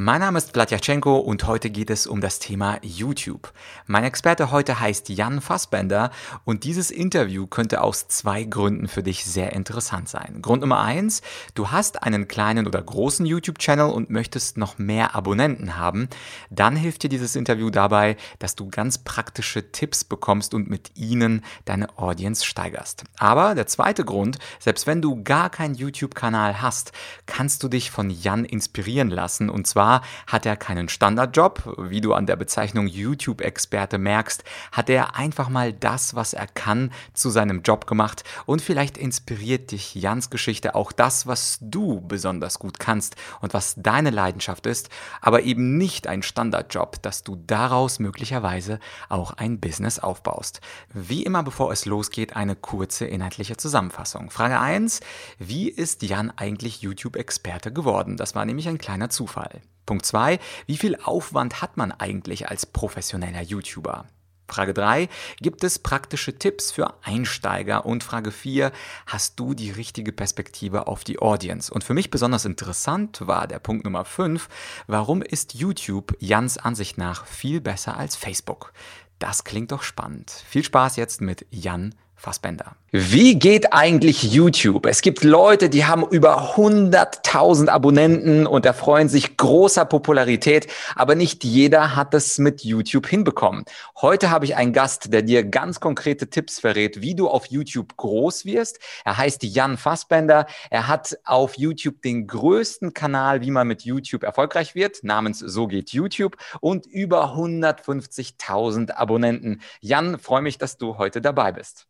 Mein Name ist Vladyachenko und heute geht es um das Thema YouTube. Mein Experte heute heißt Jan Fassbender und dieses Interview könnte aus zwei Gründen für dich sehr interessant sein. Grund Nummer eins, du hast einen kleinen oder großen YouTube-Channel und möchtest noch mehr Abonnenten haben. Dann hilft dir dieses Interview dabei, dass du ganz praktische Tipps bekommst und mit ihnen deine Audience steigerst. Aber der zweite Grund, selbst wenn du gar keinen YouTube-Kanal hast, kannst du dich von Jan inspirieren lassen und zwar zwar hat er keinen Standardjob, wie du an der Bezeichnung YouTube-Experte merkst, hat er einfach mal das, was er kann, zu seinem Job gemacht und vielleicht inspiriert dich Jans Geschichte auch das, was du besonders gut kannst und was deine Leidenschaft ist, aber eben nicht ein Standardjob, dass du daraus möglicherweise auch ein Business aufbaust. Wie immer, bevor es losgeht, eine kurze inhaltliche Zusammenfassung. Frage 1. Wie ist Jan eigentlich YouTube-Experte geworden? Das war nämlich ein kleiner Zufall. Punkt 2. Wie viel Aufwand hat man eigentlich als professioneller YouTuber? Frage 3. Gibt es praktische Tipps für Einsteiger? Und Frage 4. Hast du die richtige Perspektive auf die Audience? Und für mich besonders interessant war der Punkt Nummer 5. Warum ist YouTube Jans Ansicht nach viel besser als Facebook? Das klingt doch spannend. Viel Spaß jetzt mit Jan Fassbender. Wie geht eigentlich YouTube? Es gibt Leute, die haben über 100.000 Abonnenten und erfreuen sich großer Popularität, aber nicht jeder hat es mit YouTube hinbekommen. Heute habe ich einen Gast, der dir ganz konkrete Tipps verrät, wie du auf YouTube groß wirst. Er heißt Jan Fassbender. Er hat auf YouTube den größten Kanal, wie man mit YouTube erfolgreich wird, namens So geht YouTube und über 150.000 Abonnenten. Jan, freue mich, dass du heute dabei bist.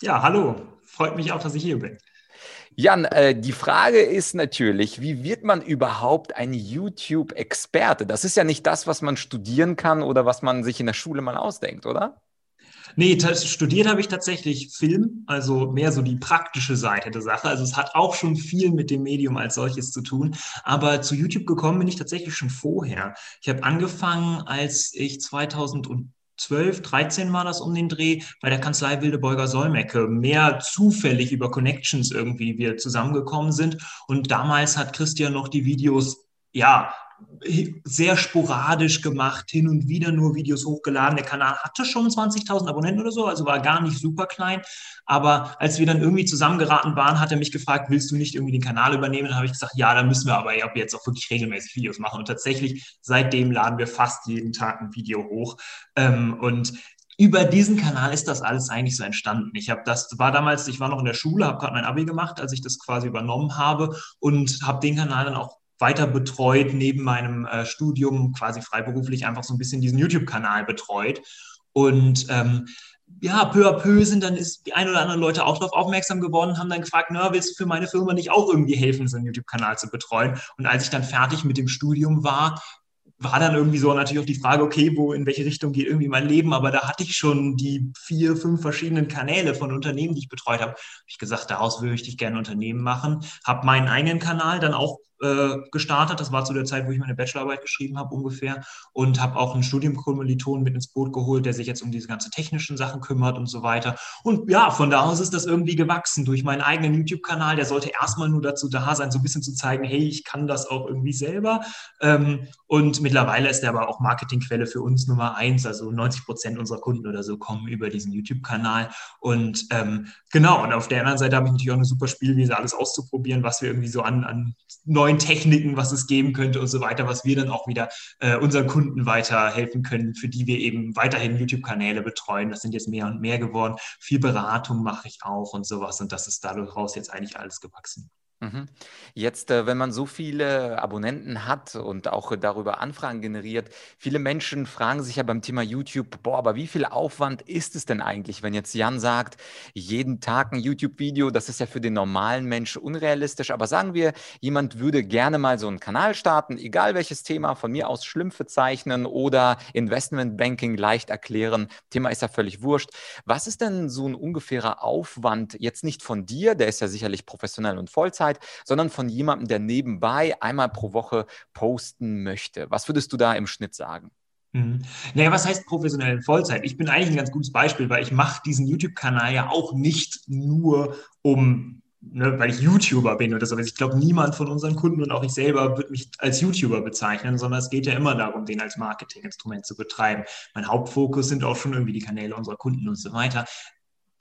Ja, hallo. Freut mich auch, dass ich hier bin. Jan, äh, die Frage ist natürlich, wie wird man überhaupt ein YouTube-Experte? Das ist ja nicht das, was man studieren kann oder was man sich in der Schule mal ausdenkt, oder? Nee, studiert habe ich tatsächlich Film, also mehr so die praktische Seite der Sache. Also es hat auch schon viel mit dem Medium als solches zu tun. Aber zu YouTube gekommen bin ich tatsächlich schon vorher. Ich habe angefangen, als ich 2000 und 12, 13 war das um den Dreh, bei der Kanzlei Wildebeuger Solmecke. Mehr zufällig über Connections irgendwie wir zusammengekommen sind. Und damals hat Christian noch die Videos, ja, sehr sporadisch gemacht, hin und wieder nur Videos hochgeladen. Der Kanal hatte schon 20.000 Abonnenten oder so, also war gar nicht super klein. Aber als wir dann irgendwie zusammengeraten waren, hat er mich gefragt, willst du nicht irgendwie den Kanal übernehmen? Dann habe ich gesagt, ja, dann müssen wir aber ab jetzt auch wirklich regelmäßig Videos machen. Und tatsächlich, seitdem laden wir fast jeden Tag ein Video hoch. Ähm, und über diesen Kanal ist das alles eigentlich so entstanden. Ich habe das war damals, ich war noch in der Schule, habe gerade mein Abi gemacht, als ich das quasi übernommen habe und habe den Kanal dann auch weiter betreut, neben meinem äh, Studium quasi freiberuflich einfach so ein bisschen diesen YouTube-Kanal betreut. Und ähm, ja, peu à peu sind dann ist die ein oder anderen Leute auch darauf aufmerksam geworden, haben dann gefragt, na, willst du für meine Firma nicht auch irgendwie helfen, so einen YouTube-Kanal zu betreuen? Und als ich dann fertig mit dem Studium war, war dann irgendwie so natürlich auch die Frage, okay, wo, in welche Richtung geht irgendwie mein Leben? Aber da hatte ich schon die vier, fünf verschiedenen Kanäle von Unternehmen, die ich betreut habe. Hab ich gesagt, daraus würde ich gerne Unternehmen machen. Habe meinen eigenen Kanal dann auch äh, gestartet. Das war zu der Zeit, wo ich meine Bachelorarbeit geschrieben habe ungefähr. Und habe auch einen Studienkommiliton mit ins Boot geholt, der sich jetzt um diese ganzen technischen Sachen kümmert und so weiter. Und ja, von da aus ist das irgendwie gewachsen durch meinen eigenen YouTube-Kanal. Der sollte erstmal nur dazu da sein, so ein bisschen zu zeigen, hey, ich kann das auch irgendwie selber. Ähm, und mittlerweile ist der aber auch Marketingquelle für uns Nummer eins. Also 90 Prozent unserer Kunden oder so kommen über diesen YouTube-Kanal. Und ähm, genau, und auf der anderen Seite habe ich natürlich auch eine super Spielwiese, alles auszuprobieren, was wir irgendwie so an, an neuen neuen Techniken, was es geben könnte und so weiter, was wir dann auch wieder äh, unseren Kunden weiterhelfen können, für die wir eben weiterhin YouTube-Kanäle betreuen. Das sind jetzt mehr und mehr geworden. Viel Beratung mache ich auch und sowas und das ist daraus jetzt eigentlich alles gewachsen. Mhm. Jetzt, äh, wenn man so viele Abonnenten hat und auch darüber Anfragen generiert, viele Menschen fragen sich ja beim Thema YouTube, boah, aber wie viel Aufwand ist es denn eigentlich, wenn jetzt Jan sagt, jeden Tag ein YouTube-Video, das ist ja für den normalen Mensch unrealistisch, aber sagen wir, jemand würde gerne mal so einen Kanal starten, egal welches Thema, von mir aus Schlümpfe zeichnen oder Investmentbanking leicht erklären, Thema ist ja völlig wurscht. Was ist denn so ein ungefährer Aufwand, jetzt nicht von dir, der ist ja sicherlich professionell und Vollzeit, Zeit, sondern von jemandem, der nebenbei einmal pro Woche posten möchte. Was würdest du da im Schnitt sagen? Mhm. Naja, was heißt professionell in Vollzeit? Ich bin eigentlich ein ganz gutes Beispiel, weil ich mache diesen YouTube-Kanal ja auch nicht nur, um, ne, weil ich YouTuber bin oder so. Ich glaube, niemand von unseren Kunden und auch ich selber wird mich als YouTuber bezeichnen, sondern es geht ja immer darum, den als Marketinginstrument zu betreiben. Mein Hauptfokus sind auch schon irgendwie die Kanäle unserer Kunden und so weiter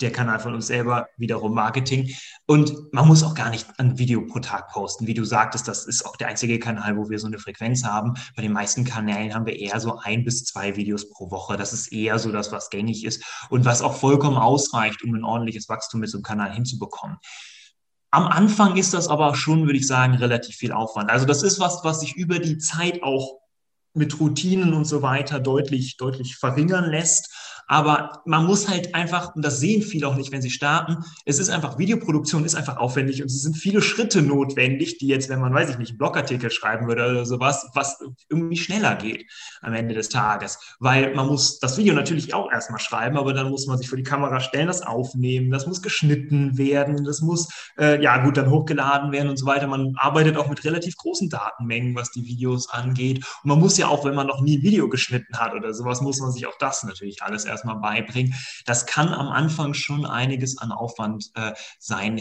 der Kanal von uns selber, wiederum Marketing. Und man muss auch gar nicht ein Video pro Tag posten. Wie du sagtest, das ist auch der einzige Kanal, wo wir so eine Frequenz haben. Bei den meisten Kanälen haben wir eher so ein bis zwei Videos pro Woche. Das ist eher so das, was gängig ist und was auch vollkommen ausreicht, um ein ordentliches Wachstum mit so einem Kanal hinzubekommen. Am Anfang ist das aber schon, würde ich sagen, relativ viel Aufwand. Also das ist was, was sich über die Zeit auch mit Routinen und so weiter deutlich, deutlich verringern lässt. Aber man muss halt einfach, und das sehen viele auch nicht, wenn sie starten, es ist einfach, Videoproduktion ist einfach aufwendig und es sind viele Schritte notwendig, die jetzt, wenn man, weiß ich nicht, einen Blogartikel schreiben würde oder sowas, was irgendwie schneller geht am Ende des Tages. Weil man muss das Video natürlich auch erstmal schreiben, aber dann muss man sich vor die Kamera stellen, das aufnehmen, das muss geschnitten werden, das muss, äh, ja gut, dann hochgeladen werden und so weiter. Man arbeitet auch mit relativ großen Datenmengen, was die Videos angeht. Und man muss ja auch, wenn man noch nie ein Video geschnitten hat oder sowas, muss man sich auch das natürlich alles erst erstmal beibringen. Das kann am Anfang schon einiges an Aufwand äh, sein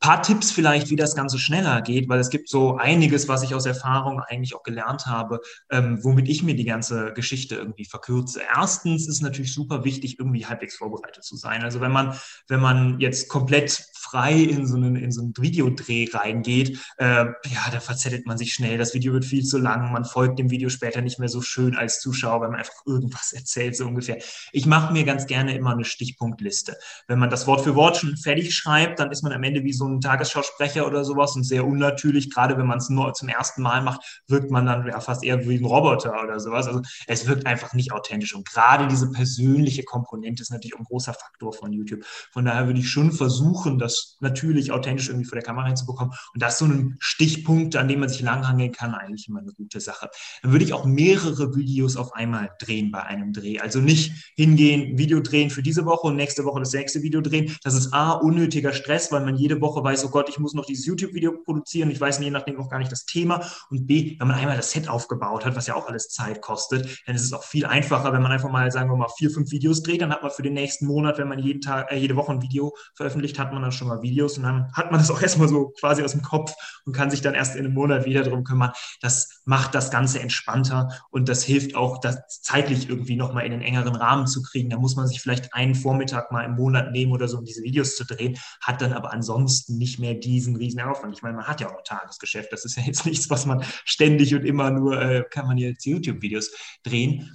paar Tipps vielleicht, wie das Ganze schneller geht, weil es gibt so einiges, was ich aus Erfahrung eigentlich auch gelernt habe, ähm, womit ich mir die ganze Geschichte irgendwie verkürze. Erstens ist natürlich super wichtig, irgendwie halbwegs vorbereitet zu sein. Also wenn man, wenn man jetzt komplett frei in so einen, in so einen Videodreh reingeht, äh, ja, da verzettelt man sich schnell. Das Video wird viel zu lang. Man folgt dem Video später nicht mehr so schön als Zuschauer, wenn man einfach irgendwas erzählt, so ungefähr. Ich mache mir ganz gerne immer eine Stichpunktliste. Wenn man das Wort für Wort schon fertig schreibt, dann ist man am Ende wie so ein Tagesschausprecher oder sowas und sehr unnatürlich. Gerade wenn man es nur zum ersten Mal macht, wirkt man dann ja fast eher wie ein Roboter oder sowas. Also es wirkt einfach nicht authentisch. Und gerade diese persönliche Komponente ist natürlich ein großer Faktor von YouTube. Von daher würde ich schon versuchen, das natürlich authentisch irgendwie vor der Kamera hinzubekommen. Und das ist so ein Stichpunkt, an dem man sich langhangeln kann, eigentlich immer eine gute Sache. Dann würde ich auch mehrere Videos auf einmal drehen bei einem Dreh. Also nicht hingehen, Video drehen für diese Woche und nächste Woche das nächste Video drehen. Das ist A, unnötiger Stress, weil man jede Woche weiß, oh Gott, ich muss noch dieses YouTube-Video produzieren. Ich weiß je nachdem auch gar nicht das Thema. Und B, wenn man einmal das Set aufgebaut hat, was ja auch alles Zeit kostet, dann ist es auch viel einfacher, wenn man einfach mal, sagen wir mal, vier, fünf Videos dreht. Dann hat man für den nächsten Monat, wenn man jeden Tag, äh, jede Woche ein Video veröffentlicht, hat man dann schon mal Videos und dann hat man das auch erstmal so quasi aus dem Kopf und kann sich dann erst in einem Monat wieder darum kümmern. Das macht das Ganze entspannter und das hilft auch, das zeitlich irgendwie nochmal in einen engeren Rahmen zu kriegen. Da muss man sich vielleicht einen Vormittag mal im Monat nehmen oder so, um diese Videos zu drehen, hat dann aber ansonsten nicht mehr diesen riesen Aufwand. Ich meine, man hat ja auch Tagesgeschäft. Das ist ja jetzt nichts, was man ständig und immer nur, äh, kann man jetzt YouTube-Videos drehen.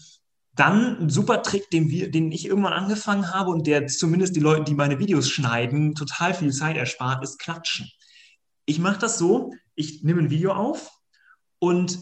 Dann ein super Trick, den, wir, den ich irgendwann angefangen habe und der zumindest die Leute, die meine Videos schneiden, total viel Zeit erspart, ist Klatschen. Ich mache das so, ich nehme ein Video auf und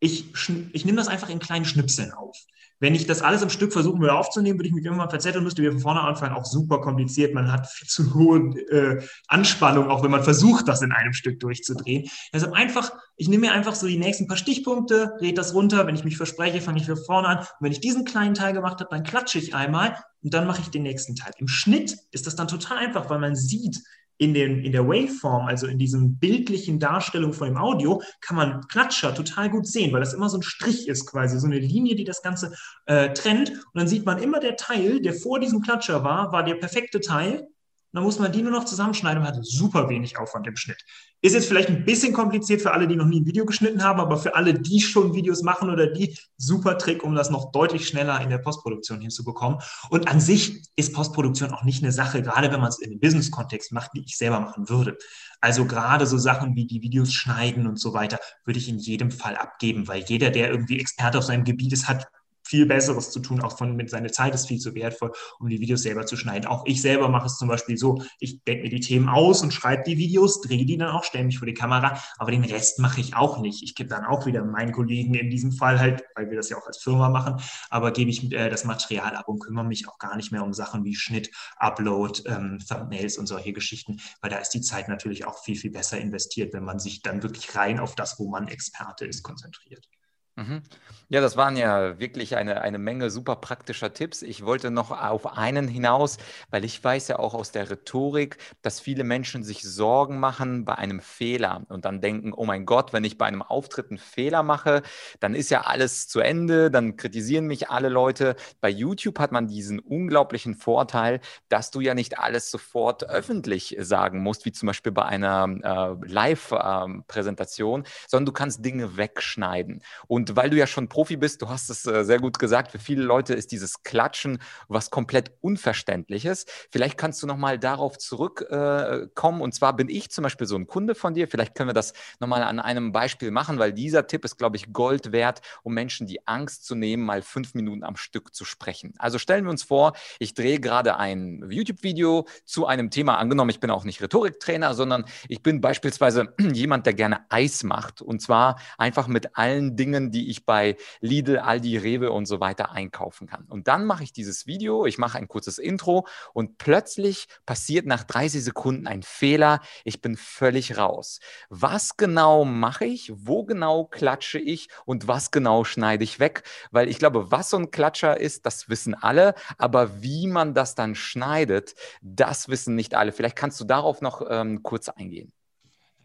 ich, ich nehme das einfach in kleinen Schnipseln auf. Wenn ich das alles im Stück versuchen würde aufzunehmen, würde ich mich irgendwann verzetteln, müsste wieder von vorne anfangen. Auch super kompliziert. Man hat viel zu hohe äh, Anspannung, auch wenn man versucht, das in einem Stück durchzudrehen. Deshalb einfach, ich nehme mir einfach so die nächsten paar Stichpunkte, drehe das runter. Wenn ich mich verspreche, fange ich von vorne an. Und wenn ich diesen kleinen Teil gemacht habe, dann klatsche ich einmal und dann mache ich den nächsten Teil. Im Schnitt ist das dann total einfach, weil man sieht, in, den, in der Waveform, also in diesem bildlichen Darstellung von dem Audio, kann man Klatscher total gut sehen, weil das immer so ein Strich ist quasi, so eine Linie, die das Ganze äh, trennt. Und dann sieht man immer der Teil, der vor diesem Klatscher war, war der perfekte Teil dann muss man die nur noch zusammenschneiden und hat super wenig Aufwand im Schnitt. Ist jetzt vielleicht ein bisschen kompliziert für alle, die noch nie ein Video geschnitten haben, aber für alle, die schon Videos machen oder die, super Trick, um das noch deutlich schneller in der Postproduktion hinzubekommen. Und an sich ist Postproduktion auch nicht eine Sache, gerade wenn man es in dem Business-Kontext macht, die ich selber machen würde. Also gerade so Sachen wie die Videos schneiden und so weiter, würde ich in jedem Fall abgeben, weil jeder, der irgendwie Experte auf seinem Gebiet ist, hat viel Besseres zu tun, auch von mit seiner Zeit ist viel zu wertvoll, um die Videos selber zu schneiden. Auch ich selber mache es zum Beispiel so, ich denke mir die Themen aus und schreibe die Videos, drehe die dann auch, stelle mich vor die Kamera, aber den Rest mache ich auch nicht. Ich gebe dann auch wieder meinen Kollegen in diesem Fall halt, weil wir das ja auch als Firma machen, aber gebe ich äh, das Material ab und kümmere mich auch gar nicht mehr um Sachen wie Schnitt, Upload, ähm, Thumbnails und solche Geschichten, weil da ist die Zeit natürlich auch viel, viel besser investiert, wenn man sich dann wirklich rein auf das, wo man Experte ist, konzentriert. Mhm. Ja, das waren ja wirklich eine, eine Menge super praktischer Tipps. Ich wollte noch auf einen hinaus, weil ich weiß ja auch aus der Rhetorik, dass viele Menschen sich Sorgen machen bei einem Fehler und dann denken, oh mein Gott, wenn ich bei einem Auftritt einen Fehler mache, dann ist ja alles zu Ende, dann kritisieren mich alle Leute. Bei YouTube hat man diesen unglaublichen Vorteil, dass du ja nicht alles sofort öffentlich sagen musst, wie zum Beispiel bei einer äh, Live-Präsentation, äh, sondern du kannst Dinge wegschneiden. Und weil du ja schon Profi bist, du hast es äh, sehr gut gesagt, für viele Leute ist dieses Klatschen was komplett Unverständliches. Vielleicht kannst du nochmal darauf zurückkommen. Äh, und zwar bin ich zum Beispiel so ein Kunde von dir. Vielleicht können wir das nochmal an einem Beispiel machen, weil dieser Tipp ist, glaube ich, Gold wert, um Menschen die Angst zu nehmen, mal fünf Minuten am Stück zu sprechen. Also stellen wir uns vor, ich drehe gerade ein YouTube-Video zu einem Thema. Angenommen, ich bin auch nicht Rhetoriktrainer, sondern ich bin beispielsweise jemand, der gerne Eis macht. Und zwar einfach mit allen Dingen, die ich bei Lidl, Aldi, Rewe und so weiter einkaufen kann. Und dann mache ich dieses Video, ich mache ein kurzes Intro und plötzlich passiert nach 30 Sekunden ein Fehler. Ich bin völlig raus. Was genau mache ich? Wo genau klatsche ich? Und was genau schneide ich weg? Weil ich glaube, was so ein Klatscher ist, das wissen alle. Aber wie man das dann schneidet, das wissen nicht alle. Vielleicht kannst du darauf noch ähm, kurz eingehen.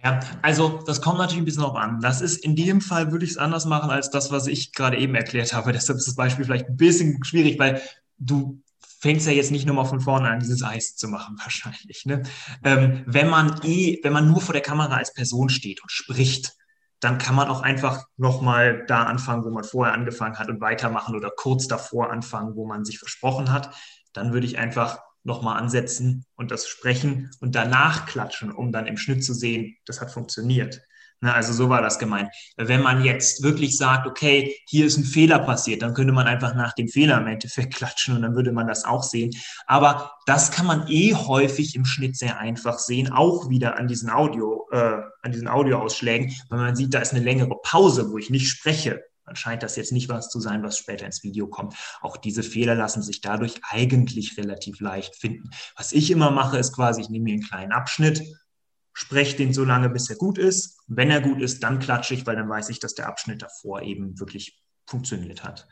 Ja, also das kommt natürlich ein bisschen drauf an. Das ist in dem Fall würde ich es anders machen als das, was ich gerade eben erklärt habe. Deshalb ist das Beispiel vielleicht ein bisschen schwierig, weil du fängst ja jetzt nicht nur mal von vorne an, dieses Eis zu machen, wahrscheinlich. Ne? Ähm, wenn man eh, wenn man nur vor der Kamera als Person steht und spricht, dann kann man auch einfach nochmal da anfangen, wo man vorher angefangen hat und weitermachen oder kurz davor anfangen, wo man sich versprochen hat. Dann würde ich einfach nochmal ansetzen und das sprechen und danach klatschen, um dann im Schnitt zu sehen, das hat funktioniert. Na, also so war das gemeint. Wenn man jetzt wirklich sagt, okay, hier ist ein Fehler passiert, dann könnte man einfach nach dem Fehler im Endeffekt klatschen und dann würde man das auch sehen. Aber das kann man eh häufig im Schnitt sehr einfach sehen, auch wieder an diesen Audio, äh, an diesen Audioausschlägen, weil man sieht, da ist eine längere Pause, wo ich nicht spreche scheint das jetzt nicht was zu sein, was später ins Video kommt. Auch diese Fehler lassen sich dadurch eigentlich relativ leicht finden. Was ich immer mache, ist quasi, ich nehme mir einen kleinen Abschnitt, spreche den so lange, bis er gut ist. Wenn er gut ist, dann klatsche ich, weil dann weiß ich, dass der Abschnitt davor eben wirklich funktioniert hat.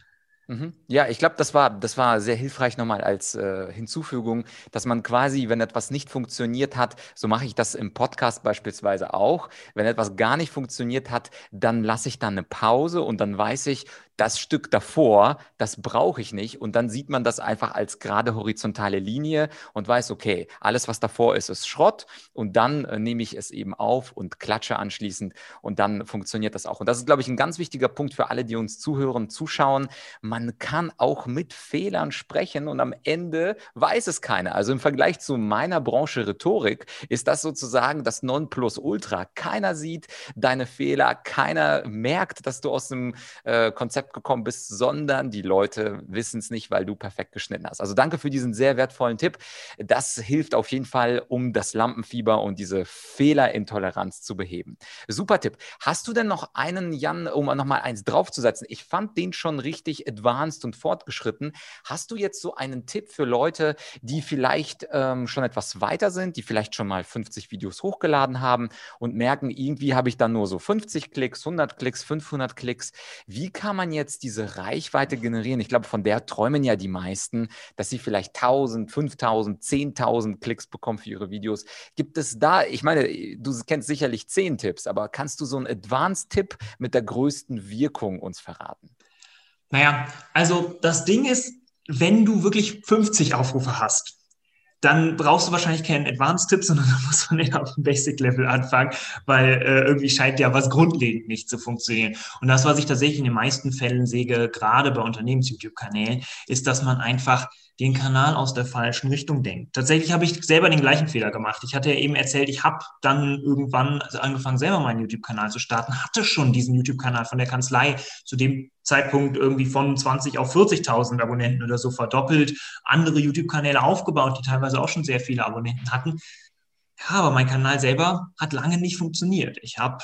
Mhm. Ja, ich glaube, das war, das war sehr hilfreich nochmal als äh, Hinzufügung, dass man quasi, wenn etwas nicht funktioniert hat, so mache ich das im Podcast beispielsweise auch, wenn etwas gar nicht funktioniert hat, dann lasse ich dann eine Pause und dann weiß ich, das Stück davor, das brauche ich nicht. Und dann sieht man das einfach als gerade horizontale Linie und weiß, okay, alles, was davor ist, ist Schrott. Und dann äh, nehme ich es eben auf und klatsche anschließend und dann funktioniert das auch. Und das ist, glaube ich, ein ganz wichtiger Punkt für alle, die uns zuhören, zuschauen. Man kann auch mit Fehlern sprechen und am Ende weiß es keiner. Also im Vergleich zu meiner Branche Rhetorik ist das sozusagen das Nonplusultra. Keiner sieht deine Fehler, keiner merkt, dass du aus dem äh, Konzept Konzept gekommen bist, sondern die Leute wissen es nicht, weil du perfekt geschnitten hast. Also danke für diesen sehr wertvollen Tipp. Das hilft auf jeden Fall, um das Lampenfieber und diese Fehlerintoleranz zu beheben. Super Tipp. Hast du denn noch einen, Jan, um nochmal eins draufzusetzen? Ich fand den schon richtig advanced und fortgeschritten. Hast du jetzt so einen Tipp für Leute, die vielleicht ähm, schon etwas weiter sind, die vielleicht schon mal 50 Videos hochgeladen haben und merken, irgendwie habe ich dann nur so 50 Klicks, 100 Klicks, 500 Klicks. Wie kann man jetzt diese Reichweite generieren? Ich glaube, von der träumen ja die meisten, dass sie vielleicht 1000, 5000, 10.000 Klicks bekommen für ihre Videos. Gibt es da, ich meine, du kennst sicherlich 10 Tipps, aber kannst du so einen Advanced-Tipp mit der größten Wirkung uns verraten? Naja, also das Ding ist, wenn du wirklich 50 Aufrufe hast, dann brauchst du wahrscheinlich keinen Advanced-Tipp, sondern dann muss man eher auf dem Basic-Level anfangen, weil äh, irgendwie scheint ja was grundlegend nicht zu funktionieren. Und das, was ich tatsächlich in den meisten Fällen sehe, gerade bei Unternehmens-YouTube-Kanälen, ist, dass man einfach den Kanal aus der falschen Richtung denkt. Tatsächlich habe ich selber den gleichen Fehler gemacht. Ich hatte ja eben erzählt, ich habe dann irgendwann also angefangen, selber meinen YouTube-Kanal zu starten, hatte schon diesen YouTube-Kanal von der Kanzlei zu dem Zeitpunkt irgendwie von 20 auf 40.000 Abonnenten oder so verdoppelt, andere YouTube-Kanäle aufgebaut, die teilweise auch schon sehr viele Abonnenten hatten. Ja, aber mein Kanal selber hat lange nicht funktioniert. Ich habe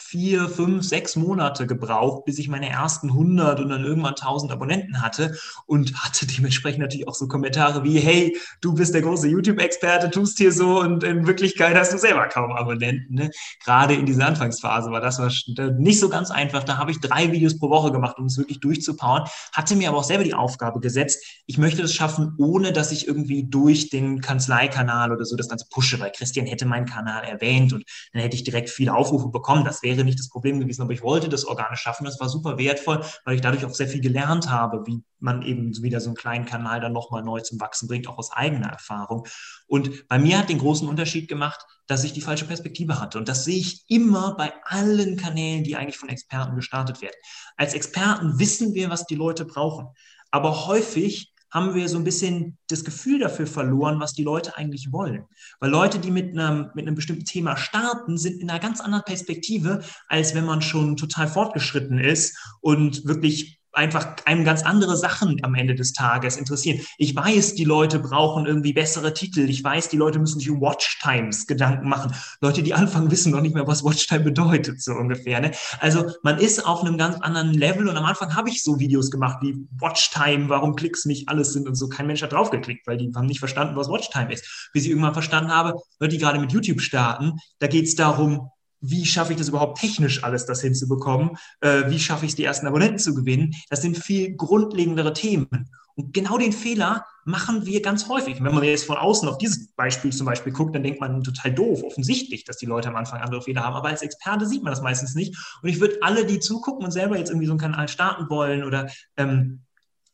vier, fünf, sechs Monate gebraucht, bis ich meine ersten 100 und dann irgendwann 1000 Abonnenten hatte und hatte dementsprechend natürlich auch so Kommentare wie, hey, du bist der große YouTube-Experte, tust hier so und in Wirklichkeit hast du selber kaum Abonnenten. Ne? Gerade in dieser Anfangsphase war das war nicht so ganz einfach. Da habe ich drei Videos pro Woche gemacht, um es wirklich durchzupowern, hatte mir aber auch selber die Aufgabe gesetzt, ich möchte das schaffen, ohne dass ich irgendwie durch den Kanzleikanal oder so das Ganze pushe, weil Christian hätte meinen Kanal erwähnt und dann hätte ich direkt viele Aufrufe bekommen. Das wäre nicht das Problem gewesen, aber ich wollte das organisch schaffen. Das war super wertvoll, weil ich dadurch auch sehr viel gelernt habe, wie man eben wieder so einen kleinen Kanal dann nochmal neu zum Wachsen bringt, auch aus eigener Erfahrung. Und bei mir hat den großen Unterschied gemacht, dass ich die falsche Perspektive hatte. Und das sehe ich immer bei allen Kanälen, die eigentlich von Experten gestartet werden. Als Experten wissen wir, was die Leute brauchen. Aber häufig haben wir so ein bisschen das Gefühl dafür verloren, was die Leute eigentlich wollen. Weil Leute, die mit einem, mit einem bestimmten Thema starten, sind in einer ganz anderen Perspektive, als wenn man schon total fortgeschritten ist und wirklich einfach einem ganz andere Sachen am Ende des Tages interessieren. Ich weiß, die Leute brauchen irgendwie bessere Titel. Ich weiß, die Leute müssen sich um Watchtimes Gedanken machen. Leute, die anfangen, wissen noch nicht mehr, was Watchtime bedeutet, so ungefähr. Ne? Also man ist auf einem ganz anderen Level und am Anfang habe ich so Videos gemacht wie Watchtime, warum Klicks nicht alles sind und so. Kein Mensch hat drauf geklickt, weil die haben nicht verstanden, was Watchtime ist. Bis ich irgendwann verstanden habe, Leute, die gerade mit YouTube starten, da geht es darum, wie schaffe ich das überhaupt technisch alles, das hinzubekommen? Äh, wie schaffe ich es, die ersten Abonnenten zu gewinnen? Das sind viel grundlegendere Themen. Und genau den Fehler machen wir ganz häufig. Wenn man jetzt von außen auf dieses Beispiel zum Beispiel guckt, dann denkt man total doof, offensichtlich, dass die Leute am Anfang andere Fehler haben. Aber als Experte sieht man das meistens nicht. Und ich würde alle, die zugucken und selber jetzt irgendwie so einen Kanal starten wollen oder ähm,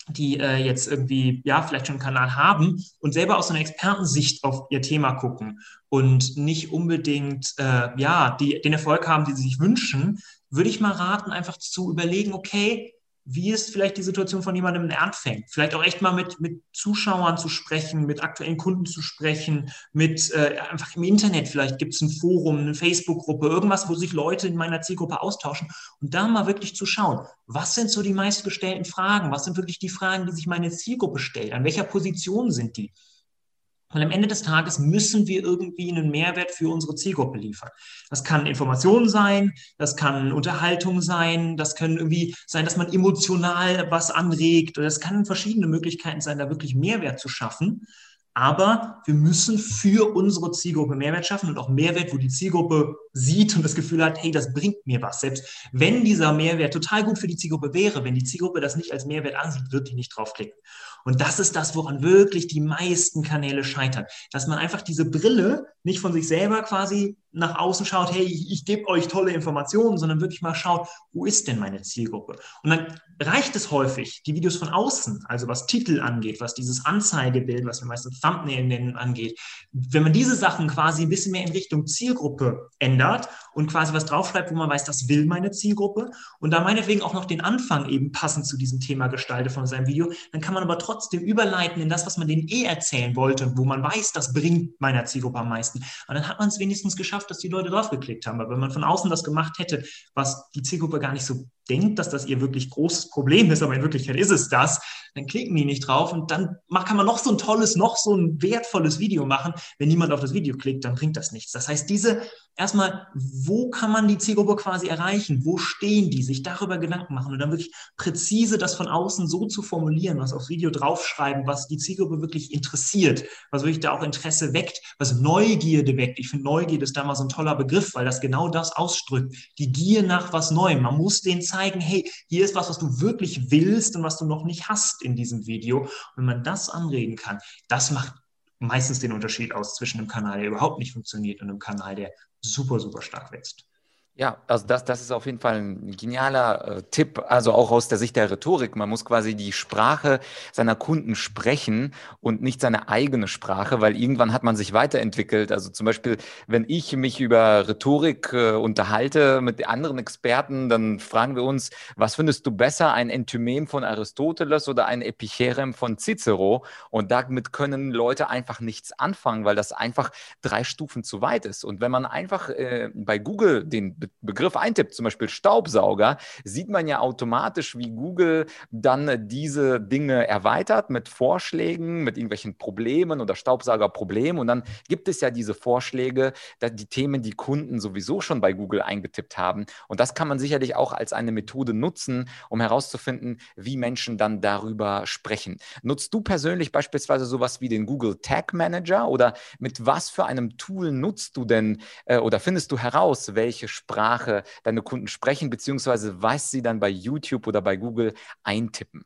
die äh, jetzt irgendwie, ja, vielleicht schon einen Kanal haben und selber aus einer Expertensicht auf ihr Thema gucken und nicht unbedingt, äh, ja, die, den Erfolg haben, die sie sich wünschen, würde ich mal raten, einfach zu überlegen, okay, wie ist vielleicht die Situation von jemandem, der anfängt? Vielleicht auch echt mal mit, mit Zuschauern zu sprechen, mit aktuellen Kunden zu sprechen, mit äh, einfach im Internet, vielleicht gibt es ein Forum, eine Facebook-Gruppe, irgendwas, wo sich Leute in meiner Zielgruppe austauschen und da mal wirklich zu schauen, was sind so die meistgestellten Fragen? Was sind wirklich die Fragen, die sich meine Zielgruppe stellt? An welcher Position sind die? Weil am Ende des Tages müssen wir irgendwie einen Mehrwert für unsere Zielgruppe liefern. Das kann Information sein, das kann Unterhaltung sein, das können irgendwie sein, dass man emotional was anregt oder es kann verschiedene Möglichkeiten sein, da wirklich Mehrwert zu schaffen. Aber wir müssen für unsere Zielgruppe Mehrwert schaffen und auch Mehrwert, wo die Zielgruppe sieht und das Gefühl hat, hey, das bringt mir was. Selbst wenn dieser Mehrwert total gut für die Zielgruppe wäre, wenn die Zielgruppe das nicht als Mehrwert ansieht, wird die nicht draufklicken. Und das ist das, woran wirklich die meisten Kanäle scheitern. Dass man einfach diese Brille nicht von sich selber quasi nach außen schaut, hey, ich, ich gebe euch tolle Informationen, sondern wirklich mal schaut, wo ist denn meine Zielgruppe? Und dann reicht es häufig, die Videos von außen, also was Titel angeht, was dieses Anzeigebild, was wir meistens Thumbnail nennen, angeht, wenn man diese Sachen quasi ein bisschen mehr in Richtung Zielgruppe ändert und quasi was draufschreibt, wo man weiß, das will meine Zielgruppe und da meinetwegen auch noch den Anfang eben passend zu diesem Thema gestalte von seinem Video, dann kann man aber trotzdem überleiten in das, was man denen eh erzählen wollte, wo man weiß, das bringt meiner Zielgruppe am meisten. Und dann hat man es wenigstens geschafft, dass die Leute draufgeklickt haben. Aber wenn man von außen das gemacht hätte, was die Zielgruppe gar nicht so denkt, dass das ihr wirklich großes Problem ist, aber in Wirklichkeit ist es das, dann klicken die nicht drauf und dann kann man noch so ein tolles, noch so ein wertvolles Video machen. Wenn niemand auf das Video klickt, dann bringt das nichts. Das heißt, diese erstmal, wo kann man die Zielgruppe quasi erreichen? Wo stehen die? Sich darüber Gedanken machen und dann wirklich präzise das von außen so zu formulieren, was aufs Video draufschreiben, was die Zielgruppe wirklich interessiert, was wirklich da auch Interesse weckt, was Neugierde weckt. Ich finde, Neugierde ist da mal so ein toller Begriff, weil das genau das ausdrückt. Die Gier nach was Neuem. Man muss denen zeigen, hey, hier ist was, was du wirklich willst und was du noch nicht hast in diesem Video. Und wenn man das anregen kann, das macht meistens den Unterschied aus zwischen einem Kanal, der überhaupt nicht funktioniert und einem Kanal, der super, super stark wächst. Ja, also das, das ist auf jeden Fall ein genialer äh, Tipp, also auch aus der Sicht der Rhetorik. Man muss quasi die Sprache seiner Kunden sprechen und nicht seine eigene Sprache, weil irgendwann hat man sich weiterentwickelt. Also zum Beispiel, wenn ich mich über Rhetorik äh, unterhalte mit anderen Experten, dann fragen wir uns, was findest du besser, ein Entymem von Aristoteles oder ein Epicherem von Cicero? Und damit können Leute einfach nichts anfangen, weil das einfach drei Stufen zu weit ist. Und wenn man einfach äh, bei Google den Begriff eintippt, zum Beispiel Staubsauger, sieht man ja automatisch, wie Google dann diese Dinge erweitert mit Vorschlägen, mit irgendwelchen Problemen oder Staubsaugerproblemen. Und dann gibt es ja diese Vorschläge, die Themen, die Kunden sowieso schon bei Google eingetippt haben. Und das kann man sicherlich auch als eine Methode nutzen, um herauszufinden, wie Menschen dann darüber sprechen. Nutzt du persönlich beispielsweise sowas wie den Google Tag Manager oder mit was für einem Tool nutzt du denn äh, oder findest du heraus, welche Sprache deine Kunden sprechen, beziehungsweise was sie dann bei YouTube oder bei Google eintippen?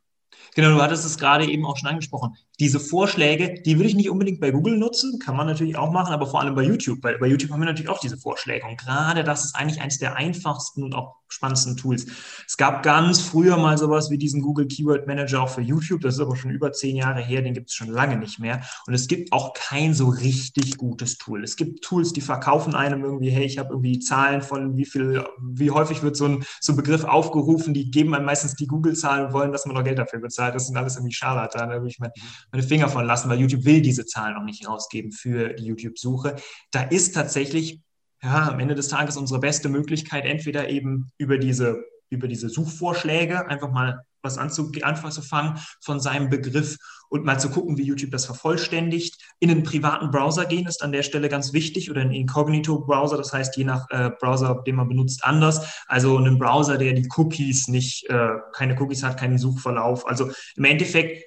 Genau, du hattest es gerade eben auch schon angesprochen. Diese Vorschläge, die würde ich nicht unbedingt bei Google nutzen, kann man natürlich auch machen, aber vor allem bei YouTube. Weil bei YouTube haben wir natürlich auch diese Vorschläge. Und gerade das ist eigentlich eines der einfachsten und auch spannendsten Tools. Es gab ganz früher mal sowas wie diesen Google Keyword Manager auch für YouTube. Das ist aber schon über zehn Jahre her, den gibt es schon lange nicht mehr. Und es gibt auch kein so richtig gutes Tool. Es gibt Tools, die verkaufen einem irgendwie, hey, ich habe irgendwie Zahlen von wie viel, wie häufig wird so ein, so ein Begriff aufgerufen, die geben einem meistens die Google-Zahlen und wollen, dass man noch Geld dafür bezahlt. Das sind alles irgendwie Scharlatan. Da ich meine, meine Finger von lassen, weil YouTube will diese Zahlen auch nicht rausgeben für die YouTube-Suche. Da ist tatsächlich ja, am Ende des Tages unsere beste Möglichkeit, entweder eben über diese, über diese Suchvorschläge einfach mal was anzufangen von seinem Begriff und mal zu gucken, wie YouTube das vervollständigt. In einen privaten Browser gehen ist an der Stelle ganz wichtig oder einen Incognito-Browser, das heißt je nach äh, Browser, den man benutzt, anders. Also einen Browser, der die Cookies nicht, äh, keine Cookies hat, keinen Suchverlauf. Also im Endeffekt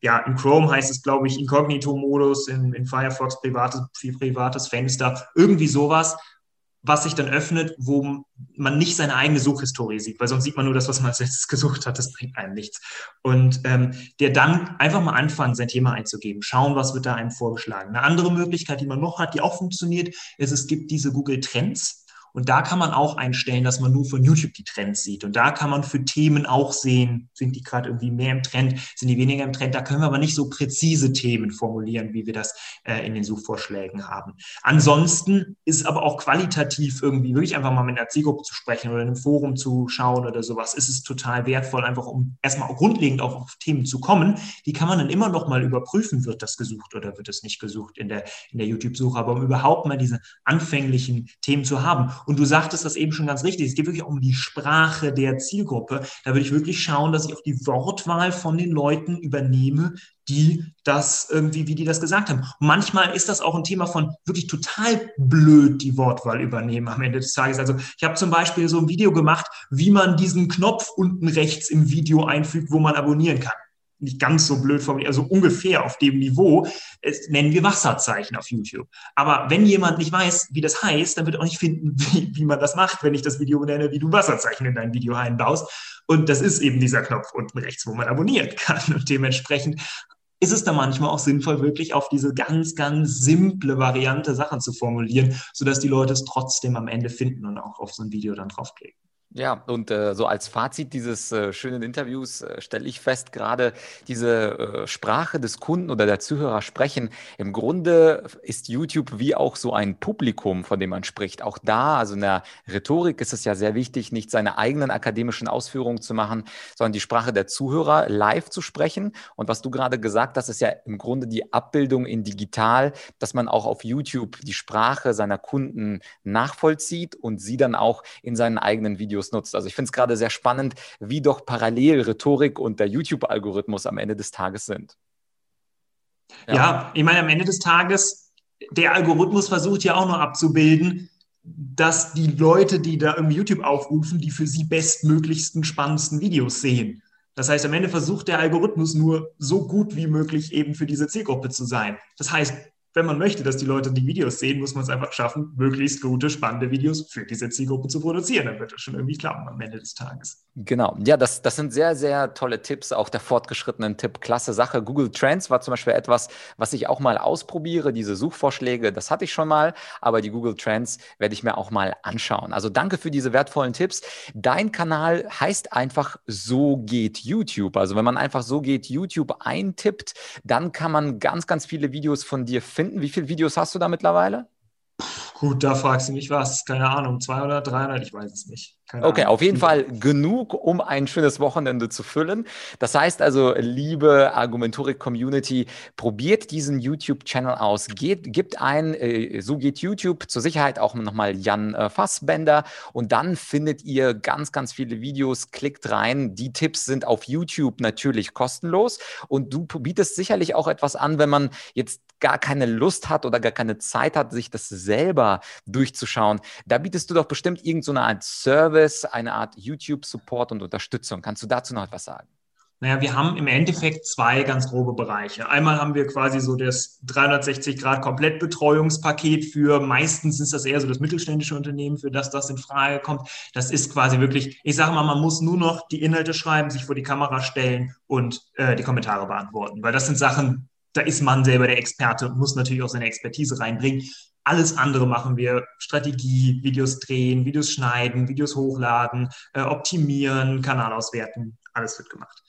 ja, in Chrome heißt es, glaube ich, Inkognito-Modus, in, in Firefox privates, privates Fenster, irgendwie sowas was sich dann öffnet, wo man nicht seine eigene Suchhistorie sieht, weil sonst sieht man nur das, was man als letztes gesucht hat, das bringt einem nichts. Und ähm, der dann einfach mal anfangen, sein Thema einzugeben, schauen, was wird da einem vorgeschlagen. Eine andere Möglichkeit, die man noch hat, die auch funktioniert, ist, es gibt diese Google Trends. Und da kann man auch einstellen, dass man nur von YouTube die Trends sieht. Und da kann man für Themen auch sehen, sind die gerade irgendwie mehr im Trend, sind die weniger im Trend. Da können wir aber nicht so präzise Themen formulieren, wie wir das äh, in den Suchvorschlägen haben. Ansonsten ist aber auch qualitativ irgendwie wirklich einfach mal mit einer Zielgruppe zu sprechen oder in einem Forum zu schauen oder sowas, ist es total wertvoll, einfach um erstmal grundlegend auch auf Themen zu kommen. Die kann man dann immer noch mal überprüfen, wird das gesucht oder wird es nicht gesucht in der, in der YouTube-Suche. Aber um überhaupt mal diese anfänglichen Themen zu haben. Und du sagtest das eben schon ganz richtig. Es geht wirklich um die Sprache der Zielgruppe. Da würde ich wirklich schauen, dass ich auch die Wortwahl von den Leuten übernehme, die das irgendwie, wie die das gesagt haben. Und manchmal ist das auch ein Thema von wirklich total blöd die Wortwahl übernehmen am Ende des Tages. Also ich habe zum Beispiel so ein Video gemacht, wie man diesen Knopf unten rechts im Video einfügt, wo man abonnieren kann nicht ganz so blöd formuliert, also ungefähr auf dem Niveau, es nennen wir Wasserzeichen auf YouTube. Aber wenn jemand nicht weiß, wie das heißt, dann wird er auch nicht finden, wie, wie man das macht, wenn ich das Video nenne, wie du Wasserzeichen in dein Video einbaust. Und das ist eben dieser Knopf unten rechts, wo man abonnieren kann. Und dementsprechend ist es da manchmal auch sinnvoll, wirklich auf diese ganz, ganz simple Variante Sachen zu formulieren, sodass die Leute es trotzdem am Ende finden und auch auf so ein Video dann draufklicken. Ja, und äh, so als Fazit dieses äh, schönen Interviews äh, stelle ich fest, gerade diese äh, Sprache des Kunden oder der Zuhörer sprechen. Im Grunde ist YouTube wie auch so ein Publikum, von dem man spricht. Auch da, also in der Rhetorik ist es ja sehr wichtig, nicht seine eigenen akademischen Ausführungen zu machen, sondern die Sprache der Zuhörer live zu sprechen. Und was du gerade gesagt hast, ist ja im Grunde die Abbildung in digital, dass man auch auf YouTube die Sprache seiner Kunden nachvollzieht und sie dann auch in seinen eigenen Videos Videos nutzt. Also ich finde es gerade sehr spannend, wie doch parallel Rhetorik und der YouTube-Algorithmus am Ende des Tages sind. Ja. ja, ich meine, am Ende des Tages, der Algorithmus versucht ja auch nur abzubilden, dass die Leute, die da irgendwie YouTube aufrufen, die für sie bestmöglichsten, spannendsten Videos sehen. Das heißt, am Ende versucht der Algorithmus nur so gut wie möglich eben für diese Zielgruppe zu sein. Das heißt, wenn man möchte, dass die Leute die Videos sehen, muss man es einfach schaffen, möglichst gute, spannende Videos für diese Zielgruppe zu produzieren. Dann wird das schon irgendwie klappen am Ende des Tages. Genau. Ja, das, das sind sehr, sehr tolle Tipps. Auch der fortgeschrittenen Tipp. Klasse Sache. Google Trends war zum Beispiel etwas, was ich auch mal ausprobiere. Diese Suchvorschläge, das hatte ich schon mal. Aber die Google Trends werde ich mir auch mal anschauen. Also danke für diese wertvollen Tipps. Dein Kanal heißt einfach So geht YouTube. Also wenn man einfach So geht YouTube eintippt, dann kann man ganz, ganz viele Videos von dir finden finden? Wie viele Videos hast du da mittlerweile? Gut, da fragst du mich was. Keine Ahnung, 200, 300, ich weiß es nicht. Keine okay, Ahnung. auf jeden Fall genug, um ein schönes Wochenende zu füllen. Das heißt also, liebe Argumentorik-Community, probiert diesen YouTube-Channel aus. Geht, gibt ein, äh, so geht YouTube, zur Sicherheit auch nochmal Jan äh, Fassbender und dann findet ihr ganz, ganz viele Videos. Klickt rein. Die Tipps sind auf YouTube natürlich kostenlos und du bietest sicherlich auch etwas an, wenn man jetzt gar keine Lust hat oder gar keine Zeit hat, sich das selber durchzuschauen. Da bietest du doch bestimmt irgendeine so Art Service, eine Art YouTube-Support und Unterstützung. Kannst du dazu noch etwas sagen? Naja, wir haben im Endeffekt zwei ganz grobe Bereiche. Einmal haben wir quasi so das 360-Grad-Komplettbetreuungspaket für, meistens ist das eher so das mittelständische Unternehmen, für das das in Frage kommt. Das ist quasi wirklich, ich sage mal, man muss nur noch die Inhalte schreiben, sich vor die Kamera stellen und äh, die Kommentare beantworten. Weil das sind Sachen, da ist man selber der Experte und muss natürlich auch seine Expertise reinbringen. Alles andere machen wir. Strategie, Videos drehen, Videos schneiden, Videos hochladen, äh, optimieren, Kanal auswerten. Alles wird gemacht.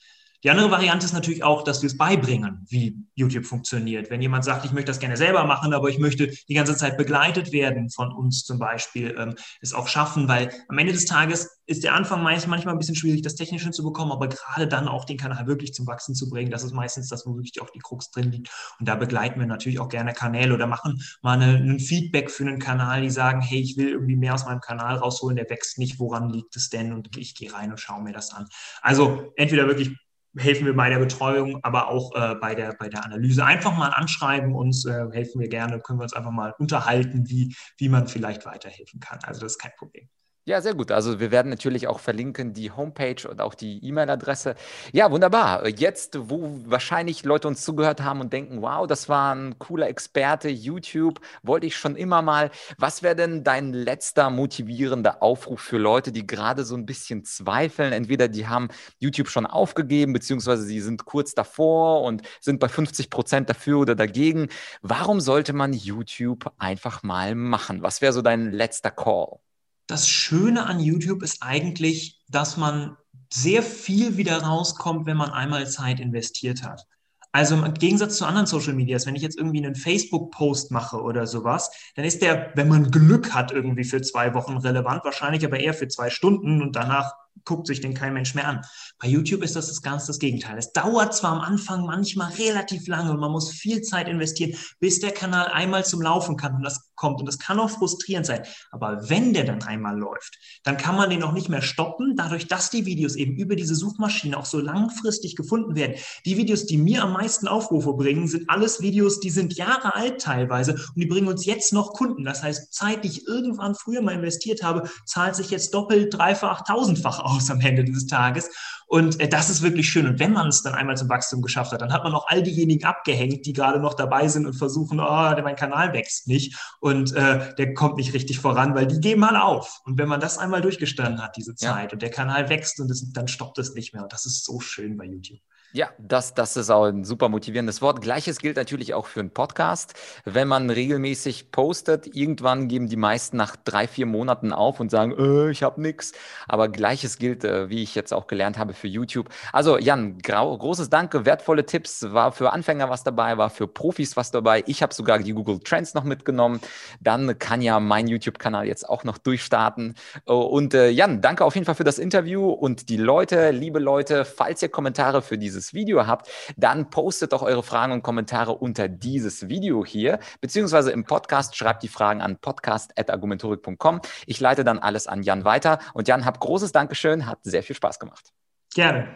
Die andere Variante ist natürlich auch, dass wir es beibringen, wie YouTube funktioniert. Wenn jemand sagt, ich möchte das gerne selber machen, aber ich möchte die ganze Zeit begleitet werden von uns zum Beispiel, ähm, es auch schaffen, weil am Ende des Tages ist der Anfang meist manchmal ein bisschen schwierig, das Technische zu bekommen, aber gerade dann auch den Kanal wirklich zum Wachsen zu bringen, das ist meistens das, wo wirklich auch die Krux drin liegt. Und da begleiten wir natürlich auch gerne Kanäle oder machen mal eine, ein Feedback für einen Kanal, die sagen, hey, ich will irgendwie mehr aus meinem Kanal rausholen, der wächst nicht, woran liegt es denn? Und ich gehe rein und schaue mir das an. Also entweder wirklich helfen wir bei der Betreuung, aber auch äh, bei, der, bei der Analyse. Einfach mal anschreiben, uns äh, helfen wir gerne, können wir uns einfach mal unterhalten, wie, wie man vielleicht weiterhelfen kann. Also das ist kein Problem. Ja, sehr gut. Also wir werden natürlich auch verlinken die Homepage und auch die E-Mail-Adresse. Ja, wunderbar. Jetzt, wo wahrscheinlich Leute uns zugehört haben und denken, wow, das war ein cooler Experte, YouTube, wollte ich schon immer mal. Was wäre denn dein letzter motivierender Aufruf für Leute, die gerade so ein bisschen zweifeln? Entweder die haben YouTube schon aufgegeben, beziehungsweise sie sind kurz davor und sind bei 50 Prozent dafür oder dagegen. Warum sollte man YouTube einfach mal machen? Was wäre so dein letzter Call? Das Schöne an YouTube ist eigentlich, dass man sehr viel wieder rauskommt, wenn man einmal Zeit investiert hat. Also im Gegensatz zu anderen Social Medias, wenn ich jetzt irgendwie einen Facebook-Post mache oder sowas, dann ist der, wenn man Glück hat, irgendwie für zwei Wochen relevant, wahrscheinlich aber eher für zwei Stunden und danach guckt sich den kein Mensch mehr an. Bei YouTube ist das, das ganz das Gegenteil. Es dauert zwar am Anfang manchmal relativ lange und man muss viel Zeit investieren, bis der Kanal einmal zum Laufen kann und das kommt. Und das kann auch frustrierend sein. Aber wenn der dann einmal läuft, dann kann man den auch nicht mehr stoppen, dadurch, dass die Videos eben über diese Suchmaschine auch so langfristig gefunden werden. Die Videos, die mir am meisten Aufrufe bringen, sind alles Videos, die sind Jahre alt teilweise und die bringen uns jetzt noch Kunden. Das heißt, Zeit, die ich irgendwann früher mal investiert habe, zahlt sich jetzt doppelt, dreifach, tausendfach aus am Ende des Tages. Und äh, das ist wirklich schön. Und wenn man es dann einmal zum Wachstum geschafft hat, dann hat man auch all diejenigen abgehängt, die gerade noch dabei sind und versuchen, oh, mein Kanal wächst nicht und äh, der kommt nicht richtig voran, weil die geben mal auf. Und wenn man das einmal durchgestanden hat, diese Zeit, ja. und der Kanal wächst und es, dann stoppt es nicht mehr. Und das ist so schön bei YouTube. Ja, das, das ist auch ein super motivierendes Wort. Gleiches gilt natürlich auch für einen Podcast. Wenn man regelmäßig postet, irgendwann geben die meisten nach drei, vier Monaten auf und sagen, äh, ich habe nichts. Aber gleiches gilt, äh, wie ich jetzt auch gelernt habe, für YouTube. Also Jan, großes Danke, wertvolle Tipps. War für Anfänger was dabei, war für Profis was dabei. Ich habe sogar die Google Trends noch mitgenommen. Dann kann ja mein YouTube-Kanal jetzt auch noch durchstarten. Oh, und äh, Jan, danke auf jeden Fall für das Interview. Und die Leute, liebe Leute, falls ihr Kommentare für dieses dieses Video habt, dann postet doch eure Fragen und Kommentare unter dieses Video hier, beziehungsweise im Podcast schreibt die Fragen an podcast.argumentorik.com. Ich leite dann alles an Jan weiter. Und Jan, hab großes Dankeschön, hat sehr viel Spaß gemacht. Gerne.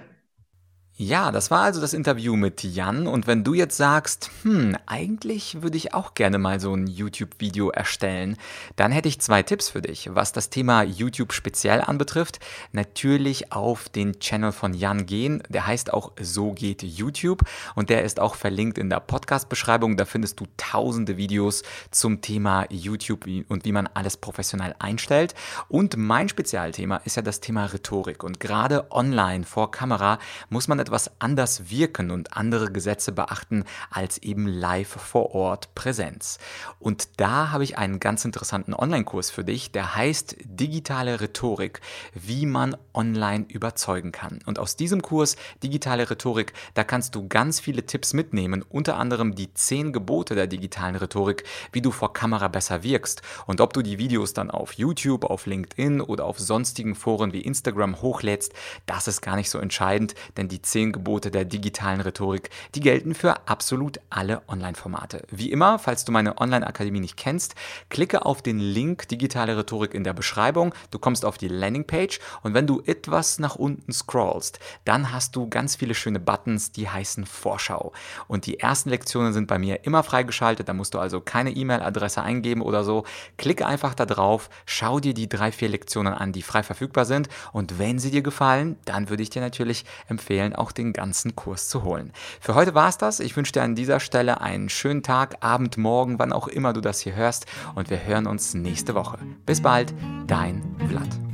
Ja, das war also das Interview mit Jan. Und wenn du jetzt sagst, hm, eigentlich würde ich auch gerne mal so ein YouTube-Video erstellen, dann hätte ich zwei Tipps für dich. Was das Thema YouTube speziell anbetrifft, natürlich auf den Channel von Jan gehen. Der heißt auch So geht YouTube und der ist auch verlinkt in der Podcast-Beschreibung. Da findest du tausende Videos zum Thema YouTube und wie man alles professionell einstellt. Und mein Spezialthema ist ja das Thema Rhetorik. Und gerade online vor Kamera muss man etwas anders wirken und andere Gesetze beachten als eben live vor Ort Präsenz. Und da habe ich einen ganz interessanten Online-Kurs für dich, der heißt Digitale Rhetorik, wie man online überzeugen kann. Und aus diesem Kurs Digitale Rhetorik, da kannst du ganz viele Tipps mitnehmen, unter anderem die zehn Gebote der digitalen Rhetorik, wie du vor Kamera besser wirkst und ob du die Videos dann auf YouTube, auf LinkedIn oder auf sonstigen Foren wie Instagram hochlädst, das ist gar nicht so entscheidend, denn die zehn Gebote der digitalen Rhetorik, die gelten für absolut alle Online-Formate. Wie immer, falls du meine Online-Akademie nicht kennst, klicke auf den Link Digitale Rhetorik in der Beschreibung, du kommst auf die Landingpage und wenn du etwas nach unten scrollst, dann hast du ganz viele schöne Buttons, die heißen Vorschau. Und die ersten Lektionen sind bei mir immer freigeschaltet, da musst du also keine E-Mail-Adresse eingeben oder so. Klicke einfach da drauf, schau dir die drei, vier Lektionen an, die frei verfügbar sind und wenn sie dir gefallen, dann würde ich dir natürlich empfehlen, auch den ganzen Kurs zu holen. Für heute war es das. Ich wünsche dir an dieser Stelle einen schönen Tag, Abend, Morgen, wann auch immer du das hier hörst und wir hören uns nächste Woche. Bis bald, dein Vlad.